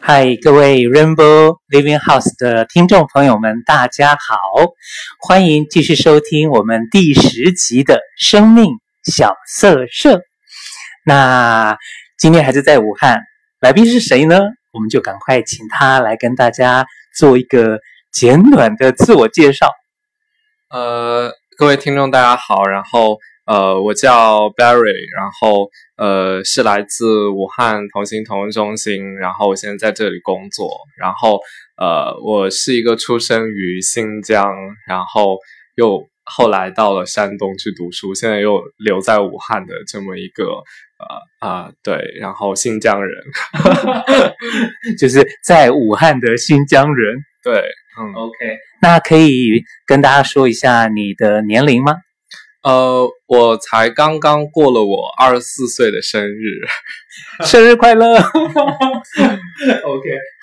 嗨，各位 Rainbow Living House 的听众朋友们，大家好，欢迎继续收听我们第十集的生命小色舍。那今天还是在武汉，来宾是谁呢？我们就赶快请他来跟大家做一个简短的自我介绍。呃，各位听众大家好，然后。呃，我叫 Barry，然后呃是来自武汉同心同恩中心，然后我现在在这里工作，然后呃我是一个出生于新疆，然后又后来到了山东去读书，现在又留在武汉的这么一个呃啊、呃、对，然后新疆人，就是在武汉的新疆人，对，嗯，OK，那可以跟大家说一下你的年龄吗？呃，我才刚刚过了我二十四岁的生日，生日快乐。OK，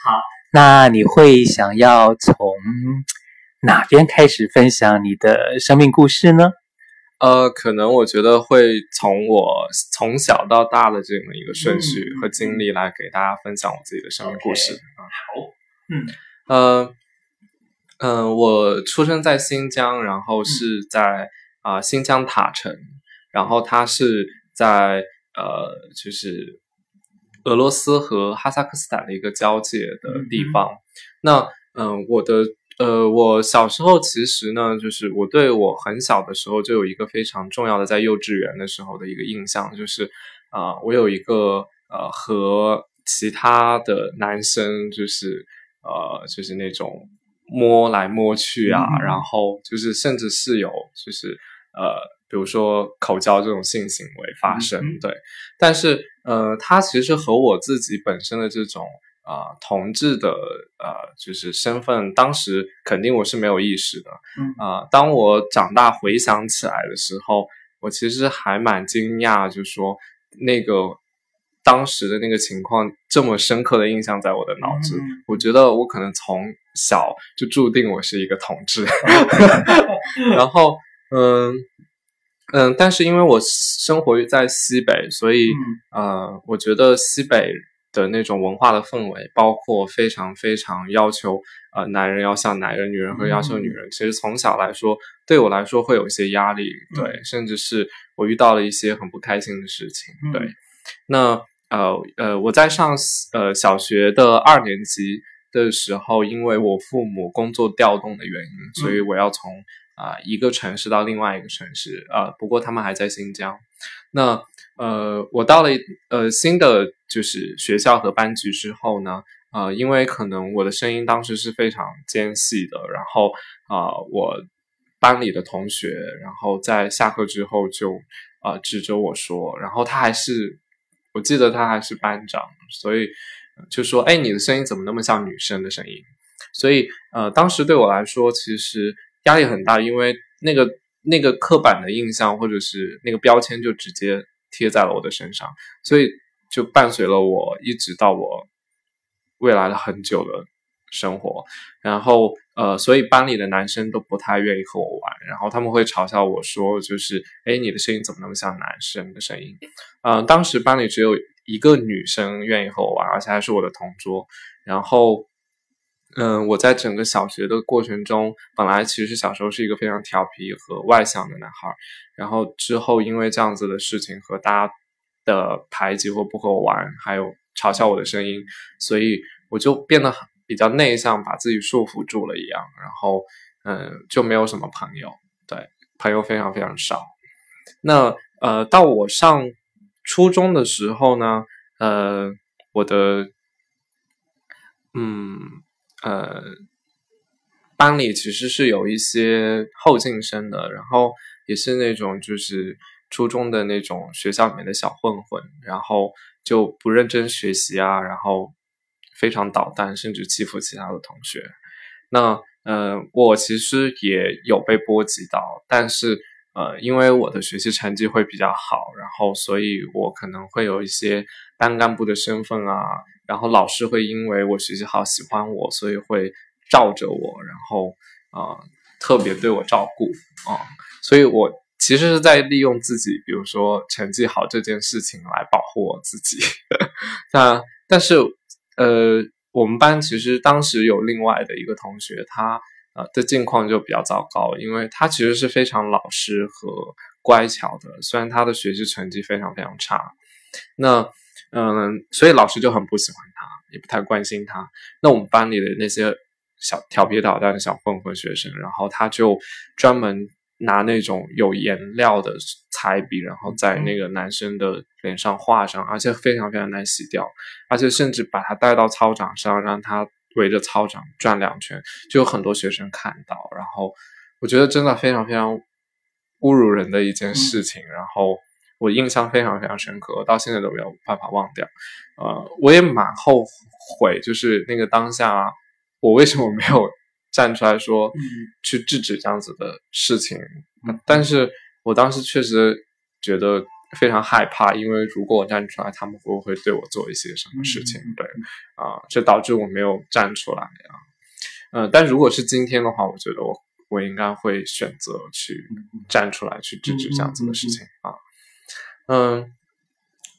好，那你会想要从哪边开始分享你的生命故事呢？呃，可能我觉得会从我从小到大的这么一个顺序和经历来给大家分享我自己的生命故事。Okay. 好，嗯，呃，嗯、呃，我出生在新疆，然后是在。啊、呃，新疆塔城，然后它是在呃，就是俄罗斯和哈萨克斯坦的一个交界的地方。嗯、那嗯、呃，我的呃，我小时候其实呢，就是我对我很小的时候就有一个非常重要的，在幼稚园的时候的一个印象，就是啊、呃，我有一个呃和其他的男生就是呃，就是那种摸来摸去啊，嗯、然后就是甚至是有就是。呃，比如说口交这种性行为发生，嗯、对，但是呃，他其实和我自己本身的这种啊、呃、同志的呃就是身份，当时肯定我是没有意识的，嗯。啊、呃，当我长大回想起来的时候，我其实还蛮惊讶，就是说那个当时的那个情况这么深刻的印象在我的脑子，嗯、我觉得我可能从小就注定我是一个同志 然后。嗯嗯，但是因为我生活于在西北，所以、嗯、呃，我觉得西北的那种文化的氛围，包括非常非常要求呃男人要像男人，女人会要求女人。嗯、其实从小来说，对我来说会有一些压力，对，嗯、甚至是我遇到了一些很不开心的事情。对，嗯、那呃呃，我在上呃小学的二年级的时候，因为我父母工作调动的原因，嗯、所以我要从。啊、一个城市到另外一个城市，啊、呃，不过他们还在新疆。那呃，我到了呃新的就是学校和班级之后呢，呃，因为可能我的声音当时是非常尖细的，然后啊、我班里的同学，然后在下课之后就啊、指着我说，然后他还是，我记得他还是班长，所以就说，哎，你的声音怎么那么像女生的声音？所以呃，当时对我来说，其实。压力很大，因为那个那个刻板的印象或者是那个标签就直接贴在了我的身上，所以就伴随了我一直到我未来了很久的生活。然后呃，所以班里的男生都不太愿意和我玩，然后他们会嘲笑我说，就是诶，你的声音怎么那么像男生的声音？呃，当时班里只有一个女生愿意和我玩，而且还是我的同桌，然后。嗯，我在整个小学的过程中，本来其实小时候是一个非常调皮和外向的男孩，然后之后因为这样子的事情和大家的排挤或不和我玩，还有嘲笑我的声音，所以我就变得比较内向，把自己束缚住了一样，然后嗯，就没有什么朋友，对，朋友非常非常少。那呃，到我上初中的时候呢，呃，我的嗯。呃，班里其实是有一些后进生的，然后也是那种就是初中的那种学校里面的小混混，然后就不认真学习啊，然后非常捣蛋，甚至欺负其他的同学。那呃，我其实也有被波及到，但是呃，因为我的学习成绩会比较好，然后所以我可能会有一些班干部的身份啊。然后老师会因为我学习好喜欢我，所以会罩着我，然后啊、呃、特别对我照顾啊、所以我其实是在利用自己，比如说成绩好这件事情来保护我自己。那但是呃我们班其实当时有另外的一个同学，他呃的境况就比较糟糕，因为他其实是非常老实和乖巧的，虽然他的学习成绩非常非常差。那嗯，所以老师就很不喜欢他，也不太关心他。那我们班里的那些小调皮捣蛋的小混混学生，然后他就专门拿那种有颜料的彩笔，然后在那个男生的脸上画上，而且非常非常难洗掉，而且甚至把他带到操场上，让他围着操场转两圈，就有很多学生看到。然后我觉得真的非常非常侮辱人的一件事情，然后。我印象非常非常深刻，到现在都没有办法忘掉。呃，我也蛮后悔，就是那个当下，我为什么没有站出来说，去制止这样子的事情？嗯，但是我当时确实觉得非常害怕，因为如果我站出来，他们会不会对我做一些什么事情？对，啊，这导致我没有站出来啊。嗯，但如果是今天的话，我觉得我我应该会选择去站出来，去制止这样子的事情啊。嗯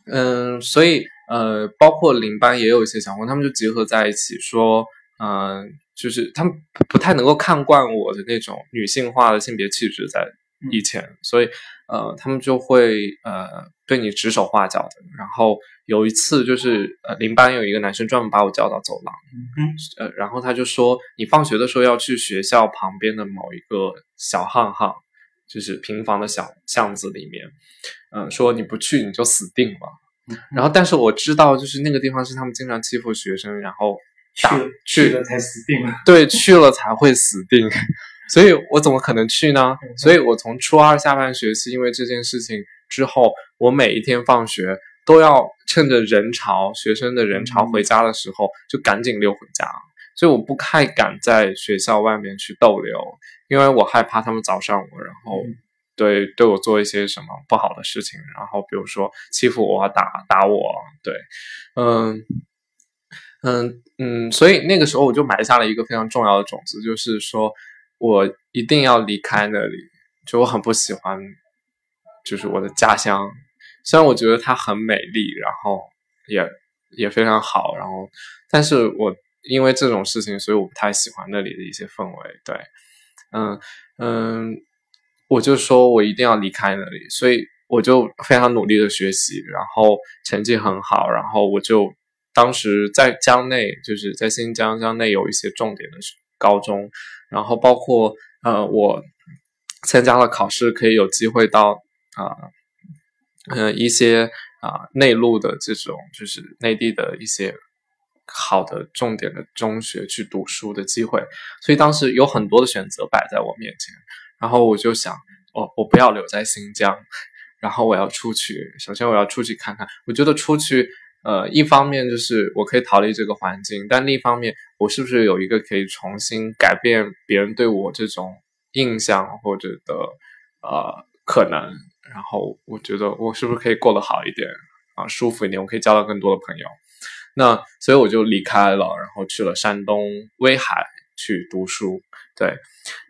嗯，所以呃，包括邻班也有一些小混，他们就结合在一起说，嗯、呃，就是他们不太能够看惯我的那种女性化的性别气质在以前，嗯、所以呃，他们就会呃对你指手画脚的。然后有一次就是呃，邻班有一个男生专门把我叫到走廊，嗯，呃，然后他就说，你放学的时候要去学校旁边的某一个小巷巷。就是平房的小巷子里面，嗯，说你不去你就死定了。嗯、然后，但是我知道，就是那个地方是他们经常欺负学生，然后去了去了才死定了。对，去了才会死定。所以我怎么可能去呢？嗯、所以我从初二下半学期，因为这件事情之后，我每一天放学都要趁着人潮、学生的人潮回家的时候，嗯、就赶紧溜回家。所以我不太敢在学校外面去逗留。因为我害怕他们找上我，然后对对我做一些什么不好的事情，然后比如说欺负我、打打我，对，嗯嗯嗯，所以那个时候我就埋下了一个非常重要的种子，就是说我一定要离开那里，就我很不喜欢，就是我的家乡，虽然我觉得它很美丽，然后也也非常好，然后但是我因为这种事情，所以我不太喜欢那里的一些氛围，对。嗯嗯，我就说我一定要离开那里，所以我就非常努力的学习，然后成绩很好，然后我就当时在江内，就是在新疆江内有一些重点的高中，然后包括呃我参加了考试，可以有机会到啊嗯、呃、一些啊、内陆的这种就是内地的一些。好的重点的中学去读书的机会，所以当时有很多的选择摆在我面前，然后我就想，哦，我不要留在新疆，然后我要出去。首先我要出去看看，我觉得出去，呃，一方面就是我可以逃离这个环境，但另一方面，我是不是有一个可以重新改变别人对我这种印象或者的呃可能？然后我觉得我是不是可以过得好一点啊，舒服一点？我可以交到更多的朋友。那所以我就离开了，然后去了山东威海去读书。对，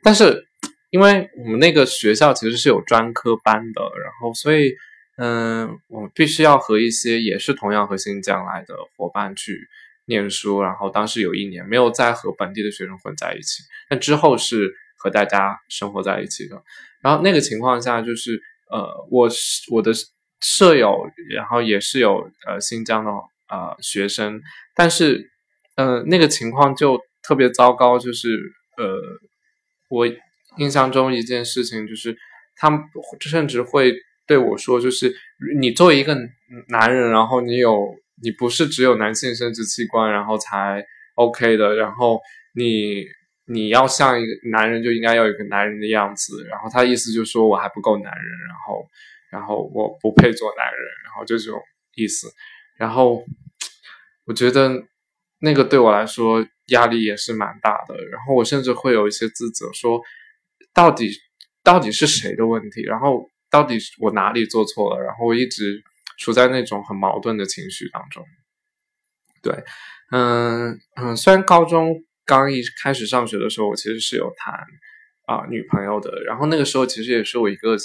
但是因为我们那个学校其实是有专科班的，然后所以嗯，我必须要和一些也是同样和新疆来的伙伴去念书。然后当时有一年没有再和本地的学生混在一起，但之后是和大家生活在一起的。然后那个情况下就是呃，我我的舍友，然后也是有呃新疆的。啊、呃，学生，但是，呃，那个情况就特别糟糕，就是，呃，我印象中一件事情就是，他们甚至会对我说，就是你作为一个男人，然后你有，你不是只有男性生殖器官，然后才 OK 的，然后你你要像一个男人，就应该要有一个男人的样子，然后他意思就是说我还不够男人，然后，然后我不配做男人，然后就这种意思。然后我觉得那个对我来说压力也是蛮大的，然后我甚至会有一些自责，说到底到底是谁的问题？然后到底我哪里做错了？然后我一直处在那种很矛盾的情绪当中。对，嗯嗯，虽然高中刚一开始上学的时候，我其实是有谈啊、女朋友的，然后那个时候其实也是我一个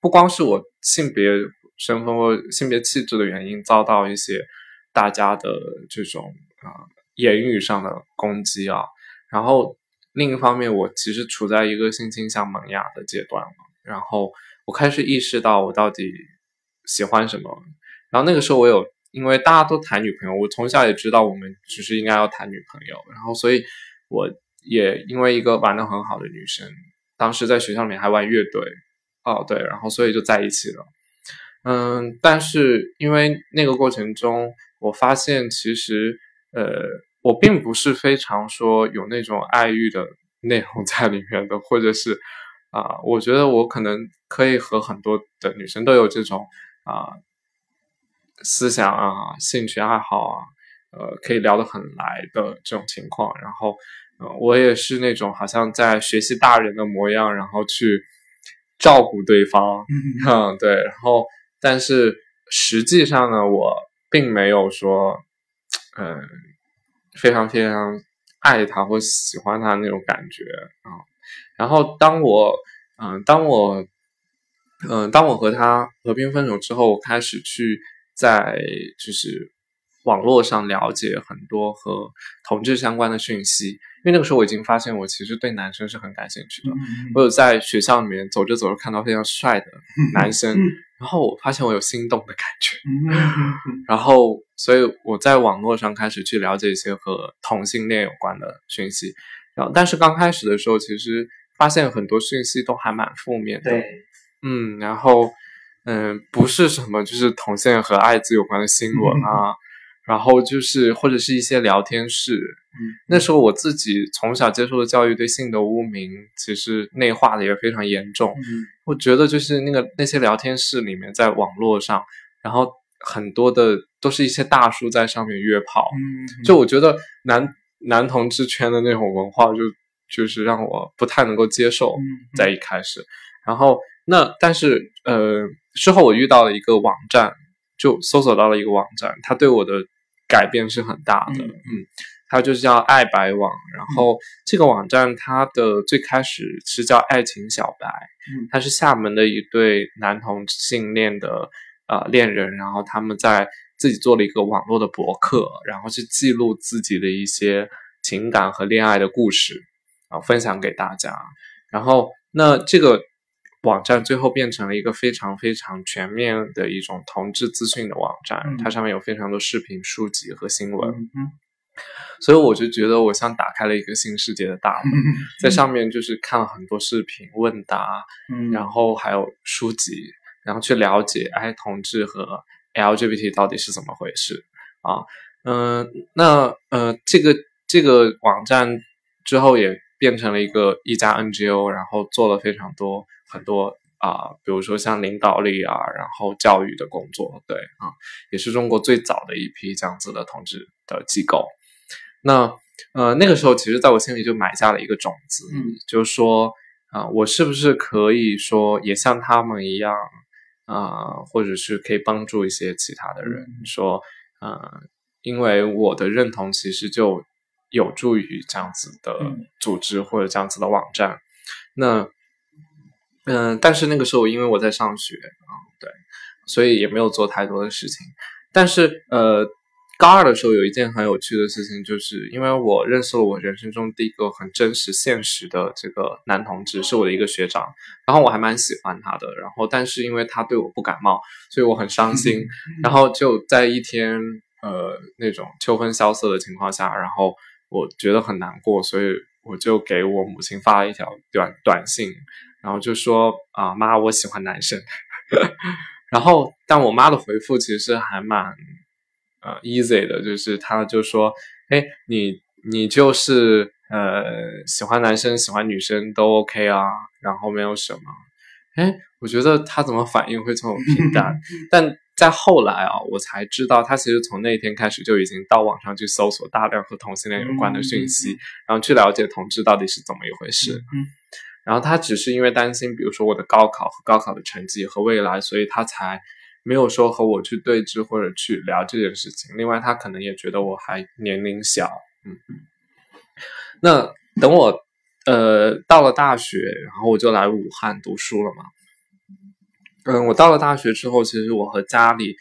不光是我性别。身份或性别气质的原因，遭到一些大家的这种啊、呃、言语上的攻击啊。然后另一方面，我其实处在一个性倾向萌芽的阶段嘛，然后我开始意识到我到底喜欢什么。然后那个时候我有，因为大家都谈女朋友，我从小也知道我们只是应该要谈女朋友，然后所以我也因为一个玩的很好的女生，当时在学校里面还玩乐队，哦对，然后所以就在一起了。嗯，但是因为那个过程中，我发现其实呃，我并不是非常说有那种爱欲的内容在里面的，或者是啊、呃，我觉得我可能可以和很多的女生都有这种啊。呃思想啊，兴趣爱好啊，呃，可以聊得很来的这种情况。然后，呃，我也是那种好像在学习大人的模样，然后去照顾对方。嗯，嗯，对。然后，但是实际上呢，我并没有说，嗯、非常非常爱他或喜欢他那种感觉啊。然后，当我，嗯、当我，嗯、当我和他和平分手之后，我开始去。在就是网络上了解很多和同志相关的讯息，因为那个时候我已经发现我其实对男生是很感兴趣的。嗯、我有在学校里面走着走着看到非常帅的男生，嗯、然后我发现我有心动的感觉，嗯、然后所以我在网络上开始去了解一些和同性恋有关的讯息。然后但是刚开始的时候，其实发现很多讯息都还蛮负面的。对，嗯，然后。嗯，不是什么，就是同性和艾滋有关的新闻啊，嗯、然后就是或者是一些聊天室。嗯，那时候我自己从小接受的教育对性的污名，其实内化的也非常严重。嗯，我觉得就是那个那些聊天室里面，在网络上，然后很多的都是一些大叔在上面约炮。嗯，就我觉得男男同志圈的那种文化就，就就是让我不太能够接受，在一开始，嗯、然后。那但是呃，之后我遇到了一个网站，就搜索到了一个网站，它对我的改变是很大的。嗯，嗯，它就是叫爱白网，然后这个网站它的最开始是叫爱情小白，嗯，它是厦门的一对男同性恋的呃恋人，然后他们在自己做了一个网络的博客，然后去记录自己的一些情感和恋爱的故事，然后分享给大家。然后那这个。网站最后变成了一个非常非常全面的一种同志资讯的网站，嗯、它上面有非常多视频、书籍和新闻。嗯嗯、所以我就觉得我像打开了一个新世界的大门，嗯、在上面就是看了很多视频、问答，嗯、然后还有书籍，然后去了解哎，同志和 LGBT 到底是怎么回事啊？嗯、呃，那呃，这个这个网站之后也变成了一个一家 NGO，然后做了非常多。很多啊、呃，比如说像领导力啊，然后教育的工作，对啊，也是中国最早的一批这样子的同志的机构。那呃，那个时候，其实在我心里就埋下了一个种子，嗯，就是说啊、呃，我是不是可以说也像他们一样啊、呃，或者是可以帮助一些其他的人，嗯、说呃，因为我的认同其实就有助于这样子的组织或者这样子的网站，嗯、那。嗯，但是那个时候因为我在上学啊，对，所以也没有做太多的事情。但是呃，高二的时候有一件很有趣的事情，就是因为我认识了我人生中第一个很真实现实的这个男同志，是我的一个学长，然后我还蛮喜欢他的。然后但是因为他对我不感冒，所以我很伤心。然后就在一天呃那种秋风萧瑟的情况下，然后我觉得很难过，所以我就给我母亲发了一条短短信。然后就说啊，妈，我喜欢男生。然后，但我妈的回复其实还蛮呃 easy 的，就是她就说，哎，你你就是呃喜欢男生喜欢女生都 OK 啊，然后没有什么。哎，我觉得她怎么反应会这么平淡？但在后来啊，我才知道，她其实从那一天开始就已经到网上去搜索大量和同性恋有关的讯息，然后去了解同志到底是怎么一回事。嗯。然后他只是因为担心，比如说我的高考和高考的成绩和未来，所以他才没有说和我去对峙或者去聊这件事情。另外，他可能也觉得我还年龄小，嗯。那等我呃到了大学，然后我就来武汉读书了嘛。嗯，我到了大学之后，其实我和家里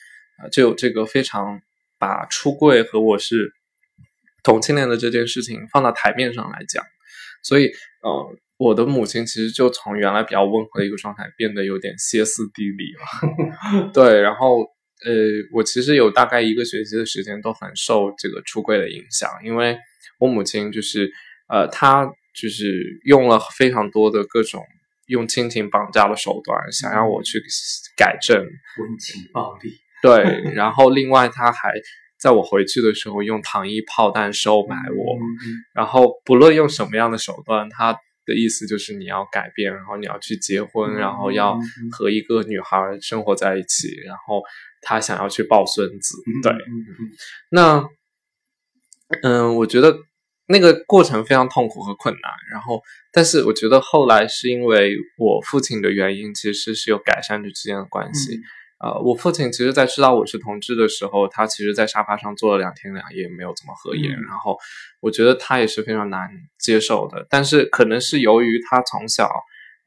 就有这个非常把出柜和我是同性恋的这件事情放到台面上来讲，所以呃，我的母亲其实就从原来比较温和的一个状态变得有点歇斯底里了。对，然后呃，我其实有大概一个学期的时间都很受这个出柜的影响，因为我母亲就是呃，她就是用了非常多的各种。用亲情绑架的手段，想要我去改正温情暴力。对，然后另外她还在我回去的时候用糖衣炮弹收买我，嗯嗯、然后不论用什么样的手段，他的意思就是你要改变，然后你要去结婚，嗯、然后要和一个女孩生活在一起，嗯、然后他想要去抱孙子。嗯、对，那嗯，我觉得。那个过程非常痛苦和困难，然后，但是我觉得后来是因为我父亲的原因，其实是有改善这之间的关系。嗯、呃，我父亲其实在知道我是同志的时候，他其实在沙发上坐了两天两夜，没有怎么合眼。嗯、然后，我觉得他也是非常难接受的。但是，可能是由于他从小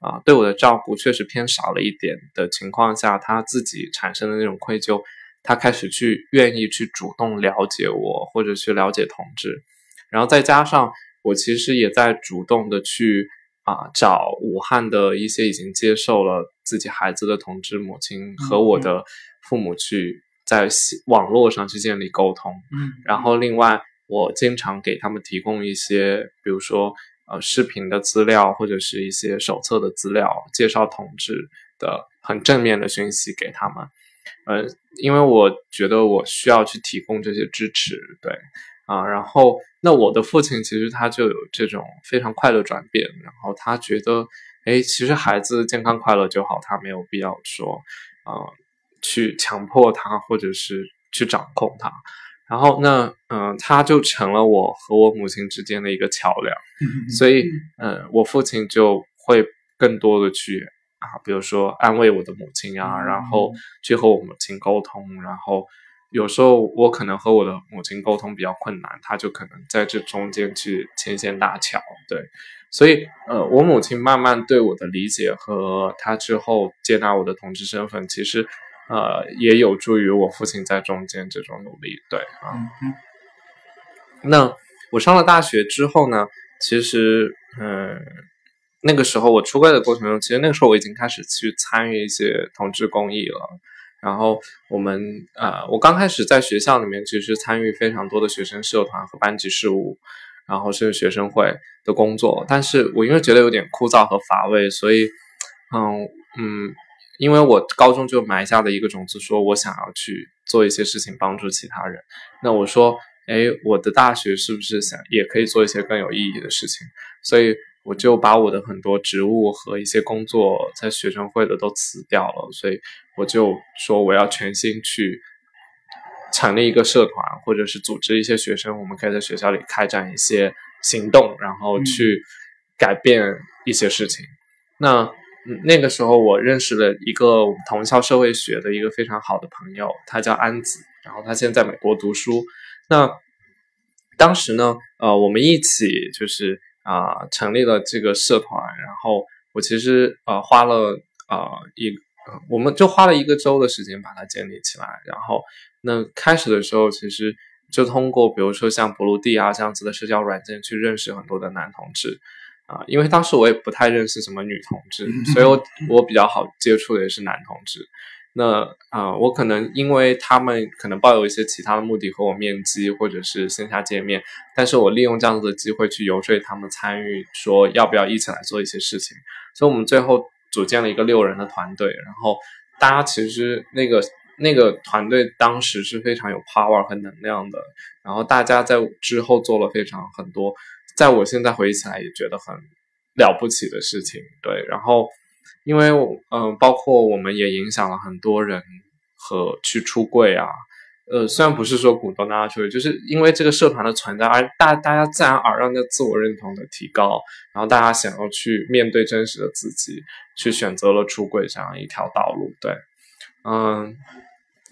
啊、呃、对我的照顾确实偏少了一点的情况下，他自己产生的那种愧疚，他开始去愿意去主动了解我，或者去了解同志。然后再加上我其实也在主动的去啊、呃、找武汉的一些已经接受了自己孩子的同志母亲和我的父母去在网络上去建立沟通，嗯，然后另外我经常给他们提供一些，比如说呃视频的资料或者是一些手册的资料，介绍同志的很正面的讯息给他们，呃，因为我觉得我需要去提供这些支持，对。啊，然后那我的父亲其实他就有这种非常快的转变，然后他觉得，哎，其实孩子健康快乐就好，他没有必要说，啊、呃，去强迫他或者是去掌控他，然后那嗯、呃，他就成了我和我母亲之间的一个桥梁，所以嗯、呃，我父亲就会更多的去啊，比如说安慰我的母亲啊，然后去和我母亲沟通，然后。有时候我可能和我的母亲沟通比较困难，她就可能在这中间去牵线搭桥，对，所以呃，我母亲慢慢对我的理解和她之后接纳我的同志身份，其实呃也有助于我父亲在中间这种努力，对啊。那我上了大学之后呢，其实嗯、呃，那个时候我出柜的过程中，其实那个时候我已经开始去参与一些同志公益了。然后我们呃，我刚开始在学校里面其实参与非常多的学生社团和班级事务，然后是学生会的工作。但是我因为觉得有点枯燥和乏味，所以嗯嗯，因为我高中就埋下了一个种子，说我想要去做一些事情帮助其他人。那我说，哎，我的大学是不是想也可以做一些更有意义的事情？所以。我就把我的很多职务和一些工作在学生会的都辞掉了，所以我就说我要全心去成立一个社团，或者是组织一些学生，我们可以在学校里开展一些行动，然后去改变一些事情。嗯、那那个时候我认识了一个同校社会学的一个非常好的朋友，他叫安子，然后他现在在美国读书。那当时呢，呃，我们一起就是。啊、呃，成立了这个社团，然后我其实呃花了呃一，我们就花了一个周的时间把它建立起来。然后那开始的时候，其实就通过比如说像博鲁地啊这样子的社交软件去认识很多的男同志啊、呃，因为当时我也不太认识什么女同志，所以我我比较好接触的也是男同志。那啊、呃，我可能因为他们可能抱有一些其他的目的和我面基，或者是线下见面，但是我利用这样子的机会去游说他们参与，说要不要一起来做一些事情。所以我们最后组建了一个六人的团队，然后大家其实那个那个团队当时是非常有 power 和能量的，然后大家在之后做了非常很多，在我现在回忆起来也觉得很了不起的事情，对，然后。因为嗯、包括我们也影响了很多人和去出柜啊，呃，虽然不是说鼓动大家出去，就是因为这个社团的存在，而大大家自然而然的自我认同的提高，然后大家想要去面对真实的自己，去选择了出轨这样一条道路，对，嗯，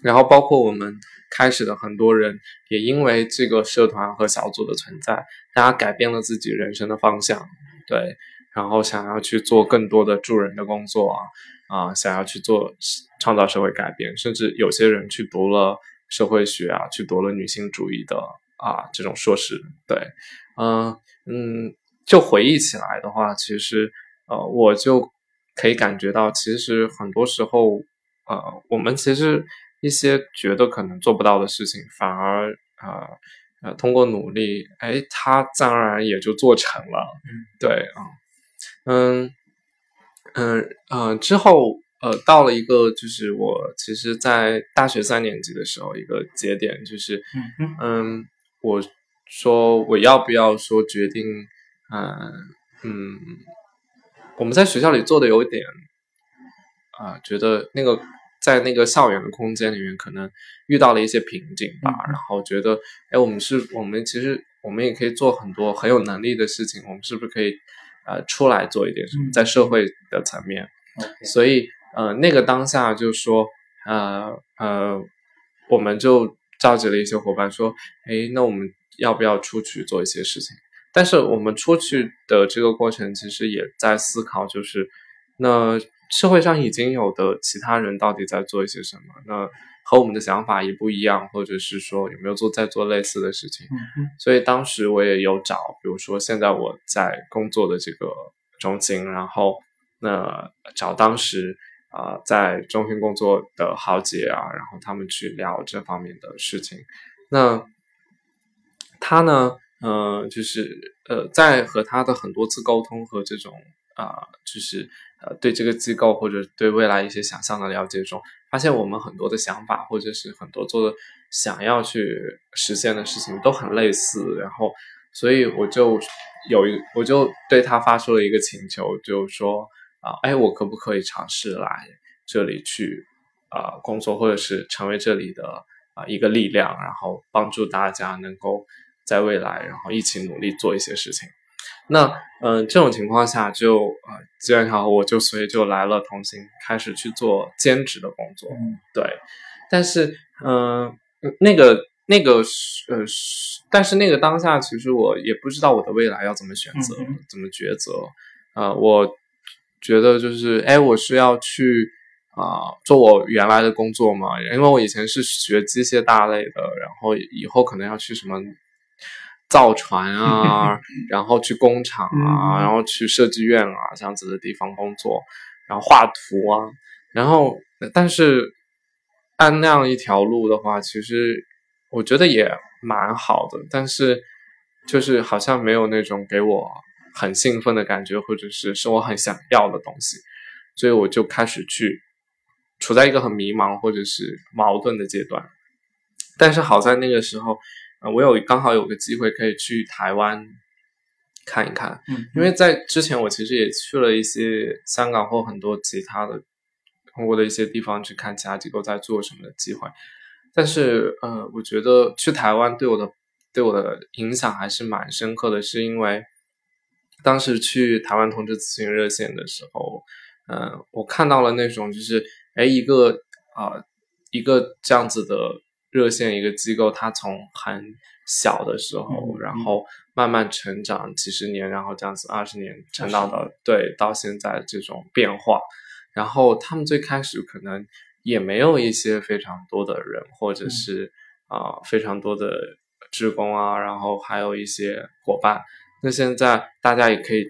然后包括我们开始的很多人，也因为这个社团和小组的存在，大家改变了自己人生的方向，对。然后想要去做更多的助人的工作啊，啊，想要去做创造社会改变，甚至有些人去读了社会学啊，去读了女性主义的啊这种硕士。对，嗯嗯，就回忆起来的话，其实呃我就可以感觉到，其实很多时候呃我们其实一些觉得可能做不到的事情，反而啊呃，呃通过努力，哎，它自然而然也就做成了。嗯，对啊，嗯嗯嗯之后。呃，到了一个就是我其实，在大学三年级的时候，一个节点就是，嗯，嗯，我说我要不要说决定，嗯嗯，我们在学校里做的有点，啊、呃，觉得那个在那个校园的空间里面，可能遇到了一些瓶颈吧，嗯、然后觉得，哎，我们是，我们其实我们也可以做很多很有能力的事情，我们是不是可以，呃，出来做一点什么，在社会的层面，嗯、所以。呃，那个当下就说，呃呃，我们就召集了一些伙伴说，诶，那我们要不要出去做一些事情？但是我们出去的这个过程，其实也在思考，就是那社会上已经有的其他人到底在做一些什么？那和我们的想法一不一样，或者是说有没有做在做类似的事情？嗯嗯。所以当时我也有找，比如说现在我在工作的这个中心，然后那找当时。啊、在中心工作的豪杰啊，然后他们去聊这方面的事情。那他呢，呃，就是呃，在和他的很多次沟通和这种啊、呃，就是呃，对这个机构或者对未来一些想象的了解中，发现我们很多的想法或者是很多做的想要去实现的事情都很类似。然后，所以我就有一，我就对他发出了一个请求，就是说。啊，哎，我可不可以尝试来这里去啊、呃、工作，或者是成为这里的啊、呃、一个力量，然后帮助大家能够在未来，然后一起努力做一些事情。那嗯、呃，这种情况下就啊，机缘巧合，我就所以就来了同心，开始去做兼职的工作。嗯，对。但是嗯、呃，那个那个呃，但是那个当下，其实我也不知道我的未来要怎么选择，嗯、怎么抉择啊、呃，我。觉得就是，哎，我是要去啊、呃、做我原来的工作嘛，因为我以前是学机械大类的，然后以后可能要去什么造船啊，然后去工厂啊，然后去设计院啊这样子的地方工作，然后画图啊，然后但是按那样一条路的话，其实我觉得也蛮好的，但是就是好像没有那种给我。很兴奋的感觉，或者是是我很想要的东西，所以我就开始去处在一个很迷茫或者是矛盾的阶段。但是好在那个时候，呃，我有刚好有个机会可以去台湾看一看，嗯，因为在之前我其实也去了一些香港或很多其他的通过的一些地方去看其他机构在做什么的机会，但是呃，我觉得去台湾对我的对我的影响还是蛮深刻的，是因为。当时去台湾同志咨询热线的时候，嗯、呃，我看到了那种就是，哎，一个啊、呃，一个这样子的热线一个机构，它从很小的时候，嗯、然后慢慢成长几十年，然后这样子二十年成长到对到现在这种变化，然后他们最开始可能也没有一些非常多的人，或者是啊、呃、非常多的职工啊，然后还有一些伙伴。那现在大家也可以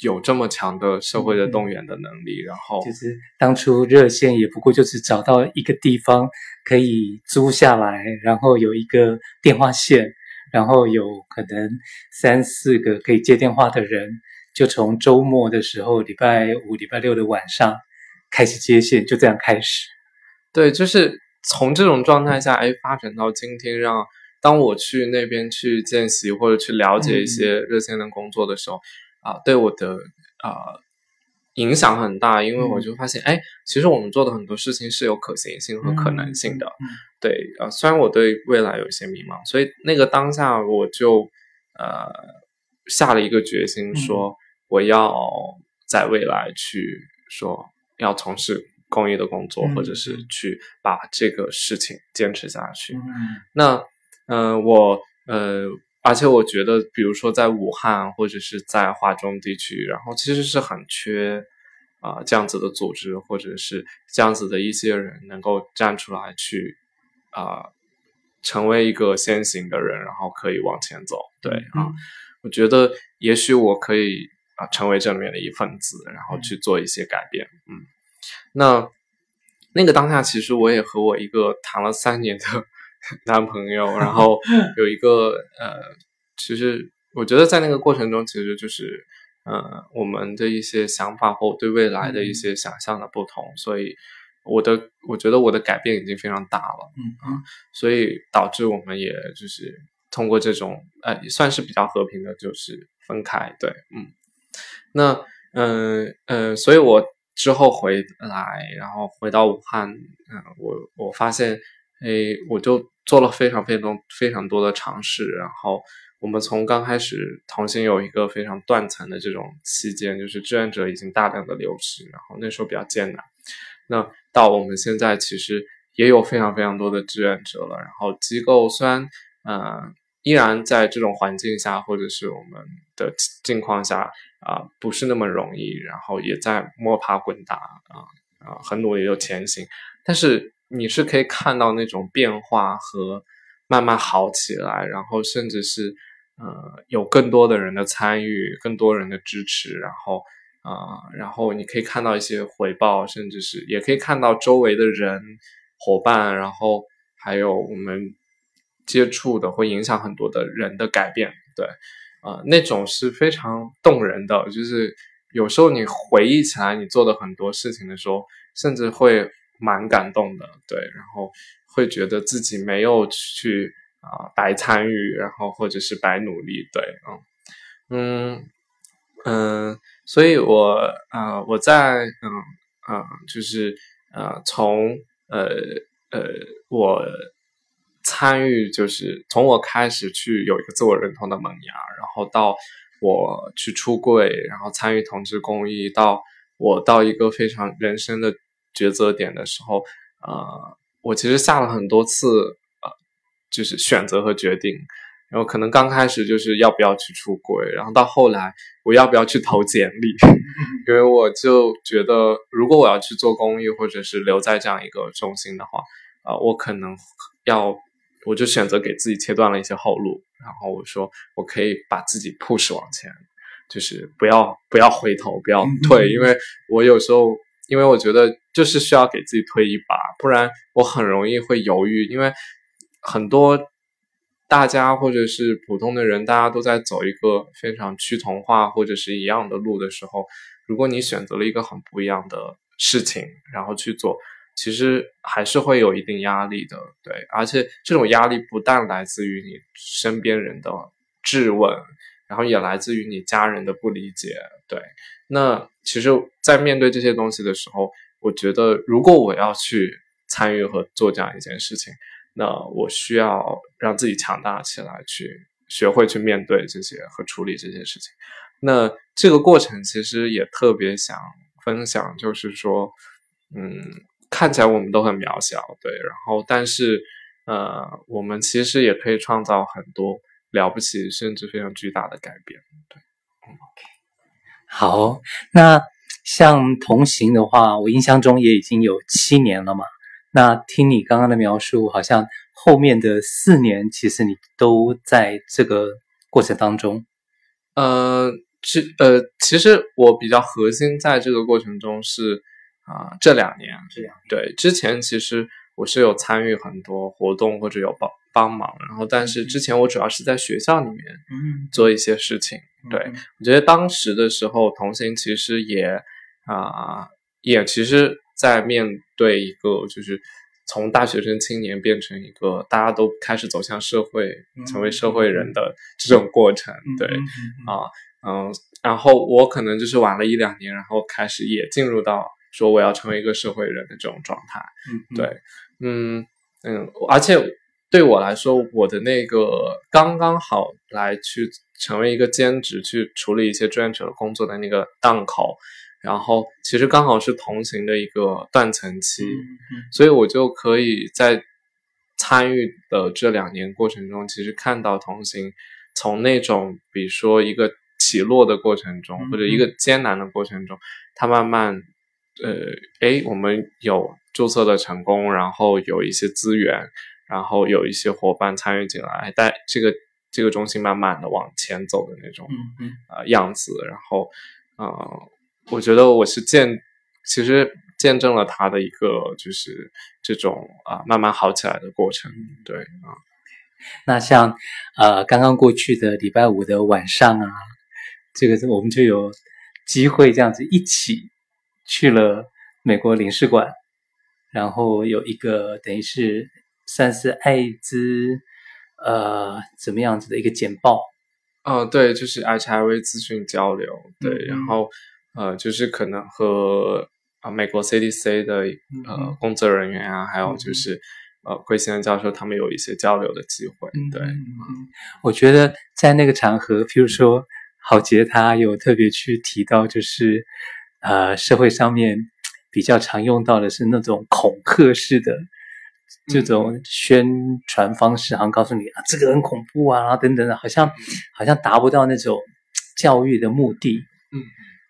有这么强的社会的动员的能力，嗯、然后就是当初热线也不过就是找到一个地方可以租下来，然后有一个电话线，然后有可能三四个可以接电话的人，就从周末的时候，礼拜五、礼拜六的晚上开始接线，就这样开始。对，就是从这种状态下，哎，发展到今天让。当我去那边去见习或者去了解一些热线的工作的时候，啊、嗯呃，对我的啊、呃、影响很大，因为我就发现，哎、嗯，其实我们做的很多事情是有可行性和可能性的。对，啊、呃，虽然我对未来有一些迷茫，所以那个当下我就呃下了一个决心，说我要在未来去说要从事公益的工作，嗯、或者是去把这个事情坚持下去。嗯、那。嗯、呃，我呃，而且我觉得，比如说在武汉或者是在华中地区，然后其实是很缺啊、呃、这样子的组织，或者是这样子的一些人能够站出来去啊、呃、成为一个先行的人，然后可以往前走。对啊，嗯、我觉得也许我可以啊成为这里面的一份子，然后去做一些改变。嗯，那那个当下，其实我也和我一个谈了三年的 男朋友，然后 有一个呃，其实我觉得在那个过程中，其实就是呃我们的一些想法或对未来的一些想象的不同，嗯、所以。我的我觉得我的改变已经非常大了，嗯啊，所以导致我们也就是通过这种呃，也算是比较和平的，就是分开，对，嗯，那嗯呃，所以我之后回来，然后回到武汉，嗯、呃，我我发现，诶，我就做了非常非常非常多的尝试，然后我们从刚开始同行有一个非常断层的这种期间，就是志愿者已经大量的流失，然后那时候比较艰难。那到我们现在其实也有非常非常多的志愿者了，然后机构虽然呃依然在这种环境下或者是我们的境况下啊、不是那么容易，然后也在摸爬滚打啊啊、很努力的前行，但是你是可以看到那种变化和慢慢好起来，然后甚至是呃有更多的人的参与，更多人的支持，然后。啊、然后你可以看到一些回报，甚至是也可以看到周围的人、伙伴，然后还有我们接触的会影响很多的人的改变，对，啊、呃，那种是非常动人的，就是有时候你回忆起来你做的很多事情的时候，甚至会蛮感动的，对，然后会觉得自己没有去啊、白参与，然后或者是白努力，对，嗯嗯。嗯，所以我呃，我在嗯呃，就是呃，从呃呃，我参与，就是从我开始去有一个自我认同的萌芽，然后到我去出柜，然后参与同志公益，到我到一个非常人生的抉择点的时候，呃，我其实下了很多次呃，就是选择和决定。然后可能刚开始就是要不要去出轨，然后到后来我要不要去投简历，因为我就觉得如果我要去做公益或者是留在这样一个中心的话，啊、呃，我可能要我就选择给自己切断了一些后路，然后我说我可以把自己 push 往前，就是不要不要回头，不要退，因为我有时候因为我觉得就是需要给自己推一把，不然我很容易会犹豫，因为很多。大家或者是普通的人，大家都在走一个非常趋同化或者是一样的路的时候，如果你选择了一个很不一样的事情，然后去做，其实还是会有一定压力的，对。而且这种压力不但来自于你身边人的质问，然后也来自于你家人的不理解，对。那其实，在面对这些东西的时候，我觉得如果我要去参与和做这样一件事情。那我需要让自己强大起来，去学会去面对这些和处理这些事情。那这个过程其实也特别想分享，就是说，嗯，看起来我们都很渺小，对，然后但是，呃，我们其实也可以创造很多了不起，甚至非常巨大的改变。对好，那像同行的话，我印象中也已经有七年了嘛。那听你刚刚的描述，好像后面的四年，其实你都在这个过程当中。呃，其呃，其实我比较核心在这个过程中是啊、呃，这两年。这样。对，之前其实我是有参与很多活动或者有帮帮忙，然后但是之前我主要是在学校里面做一些事情。嗯、对，我觉得当时的时候，同行其实也啊、呃，也其实。在面对一个就是从大学生青年变成一个大家都开始走向社会、成为社会人的这种过程，对啊，嗯，然后我可能就是晚了一两年，然后开始也进入到说我要成为一个社会人的这种状态，对，嗯嗯，而且对我来说，我的那个刚刚好来去成为一个兼职去处理一些志愿者工作的那个档口。然后其实刚好是同行的一个断层期，所以我就可以在参与的这两年过程中，其实看到同行从那种比如说一个起落的过程中，嗯、或者一个艰难的过程中，他慢慢，呃，诶，我们有注册的成功，然后有一些资源，然后有一些伙伴参与进来，带这个这个中心慢慢的往前走的那种嗯嗯。呃样子，然后呃，我觉得我是见，其实见证了他的一个就是这种啊、呃、慢慢好起来的过程，对啊。那像呃刚刚过去的礼拜五的晚上啊，这个我们就有机会这样子一起去了美国领事馆，然后有一个等于是算是艾滋呃怎么样子的一个简报。嗯，对，就是 HIV 资讯交流，对，嗯、然后呃就是可能和啊、呃、美国 CDC 的呃、嗯、工作人员啊，还有就是。呃，桂先生教授他们有一些交流的机会，对。嗯，我觉得在那个场合，譬如说郝杰他有特别去提到，就是呃，社会上面比较常用到的是那种恐吓式的这种宣传方式，好像告诉你啊，这个很恐怖啊，等等的，好像好像达不到那种教育的目的。嗯，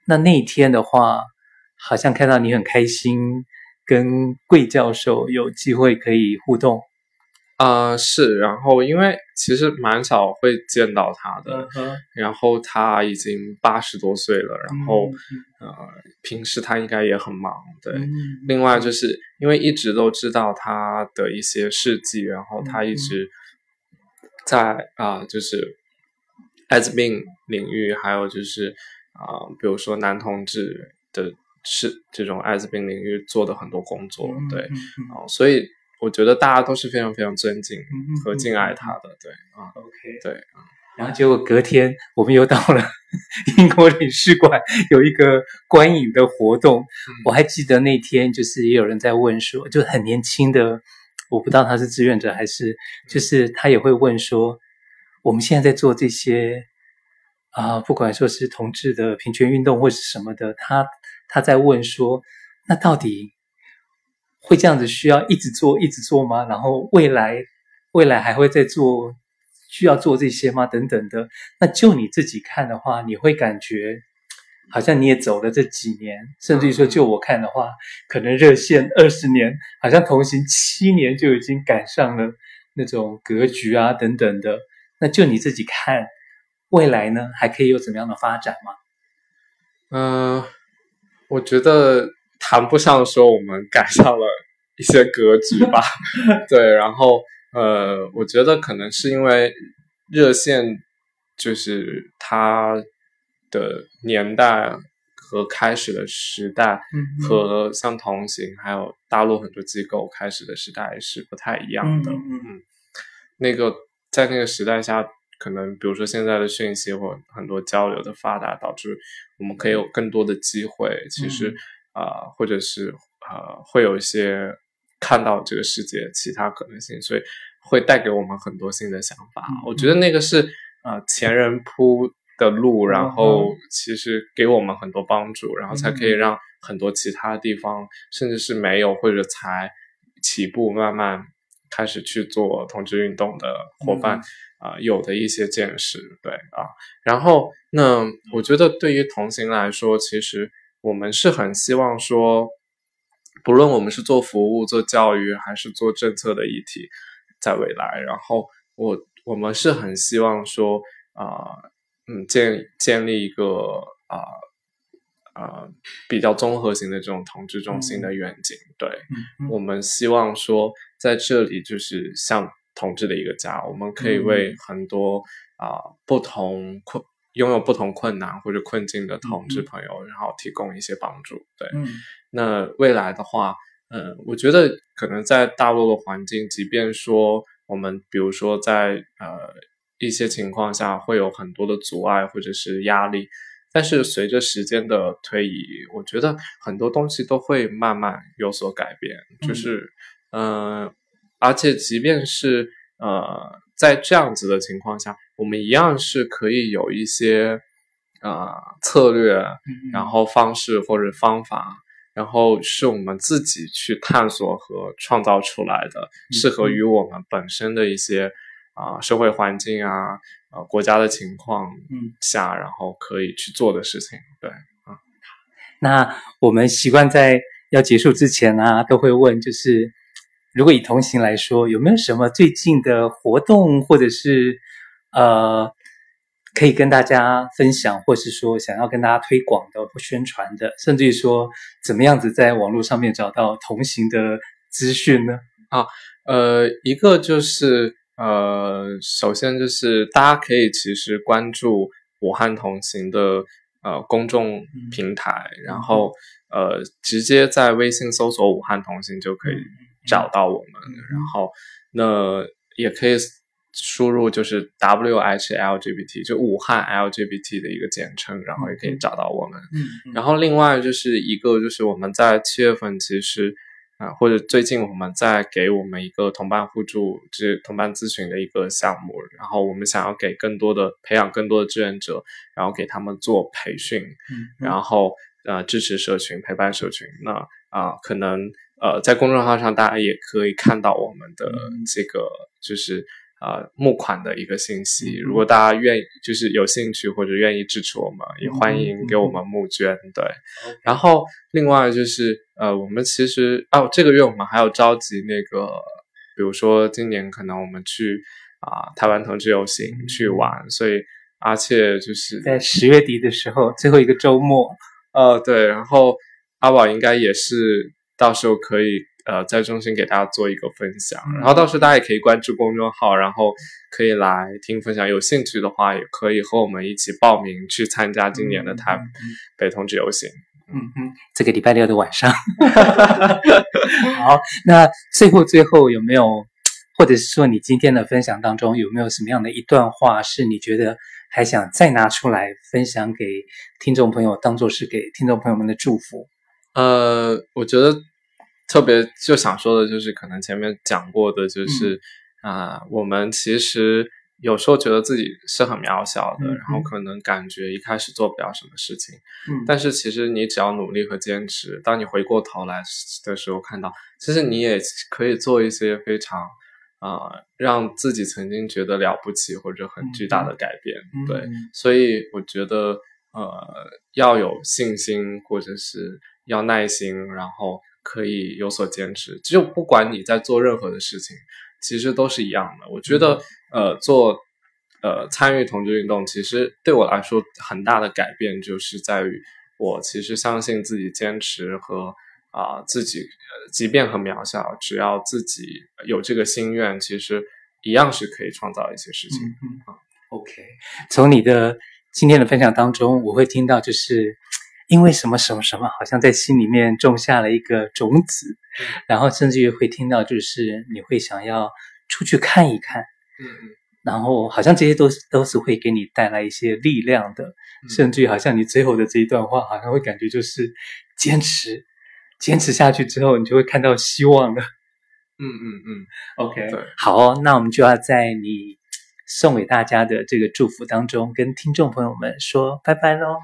那那一天的话，好像看到你很开心。跟桂教授有机会可以互动，啊、呃，是，然后因为其实蛮少会见到他的，嗯、然后他已经八十多岁了，然后、嗯、呃，平时他应该也很忙，对。嗯、另外就是因为一直都知道他的一些事迹，然后他一直在啊、呃，就是艾滋病领域，还有就是啊、呃，比如说男同志的。是这种艾滋病领域做的很多工作，嗯、对，啊、所以我觉得大家都是非常非常尊敬和敬爱他的，对，啊，OK，对，啊，然后结果隔天我们又到了 英国领事馆，有一个观影的活动，嗯，我还记得那天就是也有人在问说，就很年轻的，我不知道他是志愿者还是，就是他也会问说，我们现在在做这些啊，不管说是同志的平权运动或是什么的，他。他在问说：“那到底会这样子需要一直做一直做吗？然后未来未来还会再做需要做这些吗？等等的。那就你自己看的话，你会感觉好像你也走了这几年，甚至于说就我看的话，可能热线二十年，好像同行七年就已经赶上了那种格局啊等等的。那就你自己看未来呢，还可以有怎么样的发展吗？”嗯。我觉得谈不上说我们赶上了一些格局吧，对，然后呃，我觉得可能是因为热线就是它的年代和开始的时代和像同行还有大陆很多机构开始的时代是不太一样的，嗯，那个在那个时代下。可能比如说现在的讯息或很多交流的发达，导致我们可以有更多的机会。其实啊、或者是呃，会有一些看到这个世界其他可能性，所以会带给我们很多新的想法。嗯、我觉得那个是呃前人铺的路，然后其实给我们很多帮助，然后才可以让很多其他地方，甚至是没有或者才起步，慢慢开始去做同志运动的伙伴。嗯啊、呃，有的一些见识，对啊，然后那我觉得对于同行来说，其实我们是很希望说，不论我们是做服务、做教育，还是做政策的议题，在未来，然后我我们是很希望说，啊、呃，嗯，建建立一个啊啊、比较综合型的这种统治中心的远景，嗯、对、嗯，我们希望说在这里就是像。同志的一个家，我们可以为很多啊、不同困拥有不同困难或者困境的同志朋友，嗯、然后提供一些帮助。对、嗯，那未来的话，嗯、呃，我觉得可能在大陆的环境，即便说我们比如说在呃一些情况下会有很多的阻碍或者是压力，但是随着时间的推移，我觉得很多东西都会慢慢有所改变。就是嗯。呃而且，即便是呃，在这样子的情况下，我们一样是可以有一些呃策略，然后方式或者方法，然后是我们自己去探索和创造出来的，适合于我们本身的一些啊、呃、社会环境啊，呃国家的情况下，然后可以去做的事情。对啊，那我们习惯在要结束之前呢、啊，都会问就是。如果以同行来说，有没有什么最近的活动，或者是呃，可以跟大家分享，或是说想要跟大家推广的或宣传的，甚至于说怎么样子在网络上面找到同行的资讯呢？啊，呃，一个就是呃，首先就是大家可以其实关注武汉同行的呃公众平台，嗯、然后呃直接在微信搜索“武汉同行”就可以找到我们，嗯、然后那也可以。输入就是 W H L G B T，就武汉 L G B T 的一个简称，然后也可以找到我们。嗯，嗯，然后另外就是一个就是我们在七月份其实啊、呃，或者最近我们在给我们一个同伴互助，就是同伴咨询的一个项目，然后我们想要给更多的培养更多的志愿者，然后给他们做培训，嗯，嗯，然后呃支持社群，陪伴社群。那啊、呃，可能呃在公众号上大家也可以看到我们的这个就是。呃，募款的一个信息，如果大家愿意，就是有兴趣或者愿意支持我们，也欢迎给我们募捐。对，然后另外就是，呃，我们其实哦，这个月我们还有召集那个，比如说今年可能我们去啊、呃、台湾同志游行去玩，所以而且就是在十月底的时候最后一个周末，呃，对，然后阿宝应该也是到时候可以。呃，在中心给大家做一个分享，然后到时候大家也可以关注公众号，然后可以来听分享。有兴趣的话，也可以和我们一起报名去参加今年的台北同志游行。嗯嗯，这个礼拜六的晚上。好，那最后最后有没有，或者是说你今天的分享当中有没有什么样的一段话，是你觉得还想再拿出来分享给听众朋友，当做是给听众朋友们的祝福？呃，我觉得。特别就想说的就是，可能前面讲过的，就是啊、嗯。呃，我们其实有时候觉得自己是很渺小的，嗯、然后可能感觉一开始做不了什么事情，嗯，但是其实你只要努力和坚持，当你回过头来的时候，看到其实你也可以做一些非常啊、呃，让自己曾经觉得了不起或者很巨大的改变，嗯、对，所以我觉得呃，要有信心，或者是要耐心，然后。可以有所坚持，就不管你在做任何的事情，其实都是一样的。我觉得，呃，做呃参与同志运动，其实对我来说很大的改变，就是在于我其实相信自己坚持和啊、呃、自己，呃，即便很渺小，只要自己有这个心愿，其实一样是可以创造一些事情。嗯嗯。OK，从你的今天的分享当中，我会听到就是。因为什么什么什么，好像在心里面种下了一个种子，嗯、然后甚至于会听到，就是你会想要出去看一看，嗯嗯，然后好像这些都是都是会给你带来一些力量的，嗯、甚至于好像你最后的这一段话，好像会感觉就是坚持，坚持下去之后，你就会看到希望了，嗯嗯嗯，OK，好哦，那我们就要在你送给大家的这个祝福当中，跟听众朋友们说拜拜喽。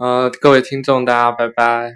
呃，各位听众，大家拜拜。